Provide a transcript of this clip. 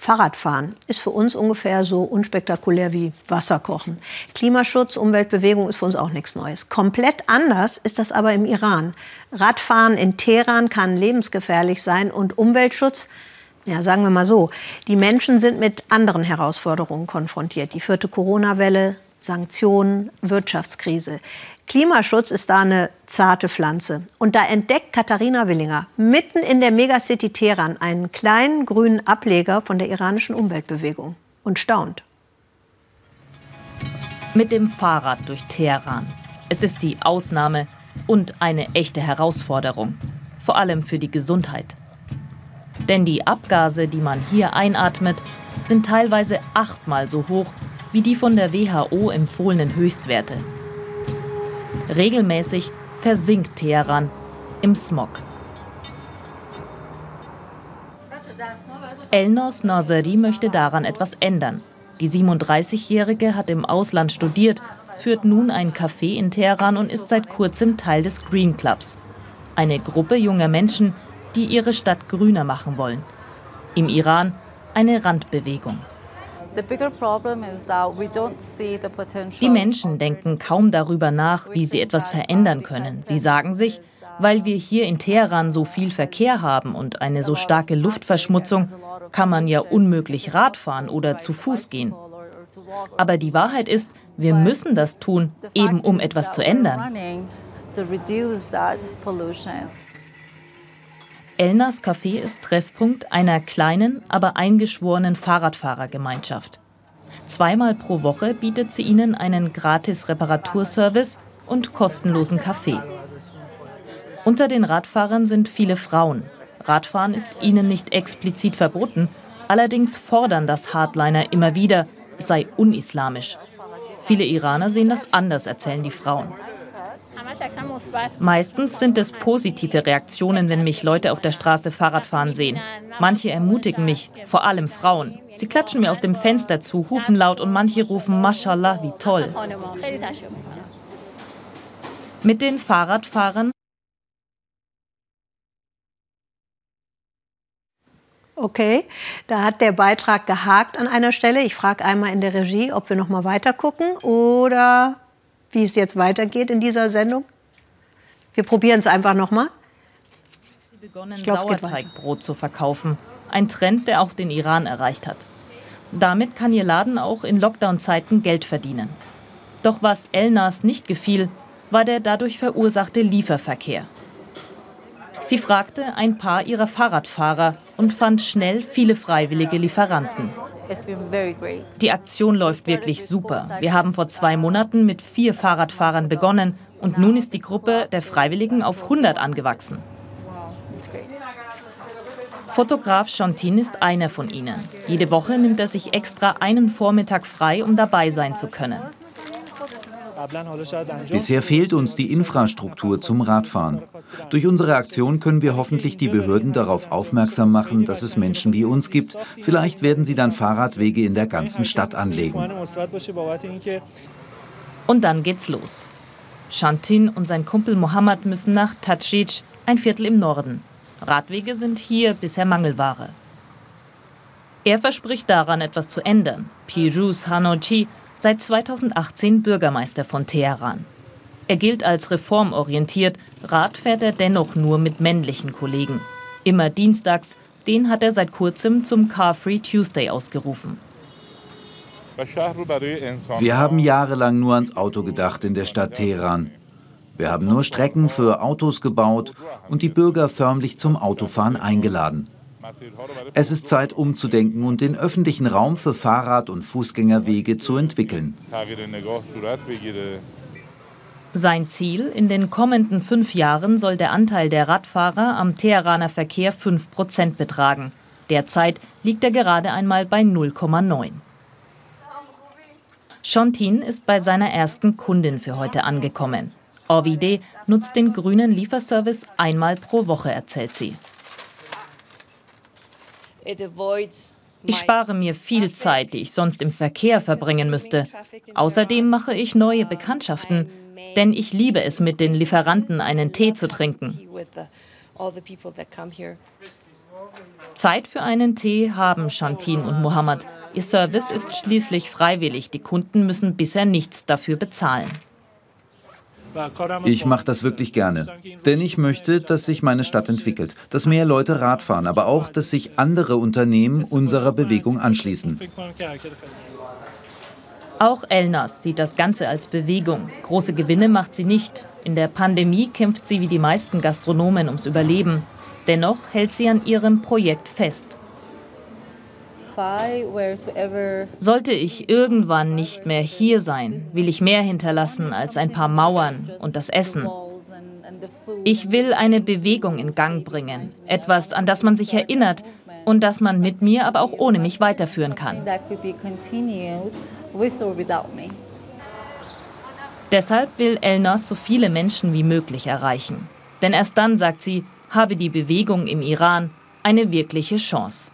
Fahrradfahren ist für uns ungefähr so unspektakulär wie Wasserkochen. Klimaschutz, Umweltbewegung ist für uns auch nichts Neues. Komplett anders ist das aber im Iran. Radfahren in Teheran kann lebensgefährlich sein und Umweltschutz ja, sagen wir mal so, die Menschen sind mit anderen Herausforderungen konfrontiert. Die vierte Corona-Welle, Sanktionen, Wirtschaftskrise. Klimaschutz ist da eine zarte Pflanze. Und da entdeckt Katharina Willinger mitten in der Megacity Teheran einen kleinen grünen Ableger von der iranischen Umweltbewegung und staunt. Mit dem Fahrrad durch Teheran. Es ist die Ausnahme und eine echte Herausforderung, vor allem für die Gesundheit. Denn die Abgase, die man hier einatmet, sind teilweise achtmal so hoch wie die von der WHO empfohlenen Höchstwerte. Regelmäßig versinkt Teheran im Smog. Elnos Nazari möchte daran etwas ändern. Die 37-Jährige hat im Ausland studiert, führt nun ein Café in Teheran und ist seit kurzem Teil des Green Clubs. Eine Gruppe junger Menschen, die ihre Stadt grüner machen wollen. Im Iran eine Randbewegung. Die Menschen denken kaum darüber nach, wie sie etwas verändern können. Sie sagen sich, weil wir hier in Teheran so viel Verkehr haben und eine so starke Luftverschmutzung, kann man ja unmöglich Rad fahren oder zu Fuß gehen. Aber die Wahrheit ist, wir müssen das tun, eben um etwas zu ändern. Elnas Café ist Treffpunkt einer kleinen, aber eingeschworenen Fahrradfahrergemeinschaft. Zweimal pro Woche bietet sie ihnen einen gratis Reparaturservice und kostenlosen Kaffee. Unter den Radfahrern sind viele Frauen. Radfahren ist ihnen nicht explizit verboten, allerdings fordern das Hardliner immer wieder, es sei unislamisch. Viele Iraner sehen das anders, erzählen die Frauen. Meistens sind es positive Reaktionen, wenn mich Leute auf der Straße Fahrrad fahren sehen. Manche ermutigen mich, vor allem Frauen. Sie klatschen mir aus dem Fenster zu, hupen laut und manche rufen Mashallah, wie toll. Mit den Fahrradfahrern Okay, da hat der Beitrag gehakt an einer Stelle. Ich frage einmal in der Regie, ob wir noch mal weiter gucken oder wie es jetzt weitergeht in dieser Sendung? Wir probieren es einfach nochmal. Sie begonnen, glaub, Sauerteigbrot zu verkaufen. Ein Trend, der auch den Iran erreicht hat. Damit kann ihr Laden auch in Lockdown-Zeiten Geld verdienen. Doch was Elnas nicht gefiel, war der dadurch verursachte Lieferverkehr. Sie fragte ein paar ihrer Fahrradfahrer und fand schnell viele freiwillige Lieferanten. Die Aktion läuft wirklich super. Wir haben vor zwei Monaten mit vier Fahrradfahrern begonnen und nun ist die Gruppe der Freiwilligen auf 100 angewachsen. Fotograf Chantin ist einer von ihnen. Jede Woche nimmt er sich extra einen Vormittag frei, um dabei sein zu können. Bisher fehlt uns die Infrastruktur zum Radfahren. Durch unsere Aktion können wir hoffentlich die Behörden darauf aufmerksam machen, dass es Menschen wie uns gibt. Vielleicht werden sie dann Fahrradwege in der ganzen Stadt anlegen. Und dann geht's los. Shantin und sein Kumpel Mohammed müssen nach Tatschic, ein Viertel im Norden. Radwege sind hier bisher Mangelware. Er verspricht daran, etwas zu ändern. Piruz Hanochi seit 2018 Bürgermeister von Teheran. Er gilt als reformorientiert, Rad fährt er dennoch nur mit männlichen Kollegen. Immer dienstags, den hat er seit kurzem zum Car Free Tuesday ausgerufen. Wir haben jahrelang nur ans Auto gedacht in der Stadt Teheran. Wir haben nur Strecken für Autos gebaut und die Bürger förmlich zum Autofahren eingeladen. Es ist Zeit umzudenken und den öffentlichen Raum für Fahrrad- und Fußgängerwege zu entwickeln. Sein Ziel, in den kommenden fünf Jahren soll der Anteil der Radfahrer am Teheraner Verkehr 5 Prozent betragen. Derzeit liegt er gerade einmal bei 0,9. Shontin ist bei seiner ersten Kundin für heute angekommen. Orvide nutzt den grünen Lieferservice einmal pro Woche, erzählt sie. Ich spare mir viel Zeit, die ich sonst im Verkehr verbringen müsste. Außerdem mache ich neue Bekanntschaften, denn ich liebe es, mit den Lieferanten einen Tee zu trinken. Zeit für einen Tee haben Shantin und Mohammed. Ihr Service ist schließlich freiwillig. Die Kunden müssen bisher nichts dafür bezahlen. Ich mache das wirklich gerne, denn ich möchte, dass sich meine Stadt entwickelt, dass mehr Leute Rad fahren, aber auch, dass sich andere Unternehmen unserer Bewegung anschließen. Auch Elnas sieht das Ganze als Bewegung. Große Gewinne macht sie nicht. In der Pandemie kämpft sie wie die meisten Gastronomen ums Überleben. Dennoch hält sie an ihrem Projekt fest. Sollte ich irgendwann nicht mehr hier sein, will ich mehr hinterlassen als ein paar Mauern und das Essen. Ich will eine Bewegung in Gang bringen, etwas, an das man sich erinnert und das man mit mir, aber auch ohne mich weiterführen kann. Deshalb will Elnas so viele Menschen wie möglich erreichen. Denn erst dann, sagt sie, habe die Bewegung im Iran eine wirkliche Chance.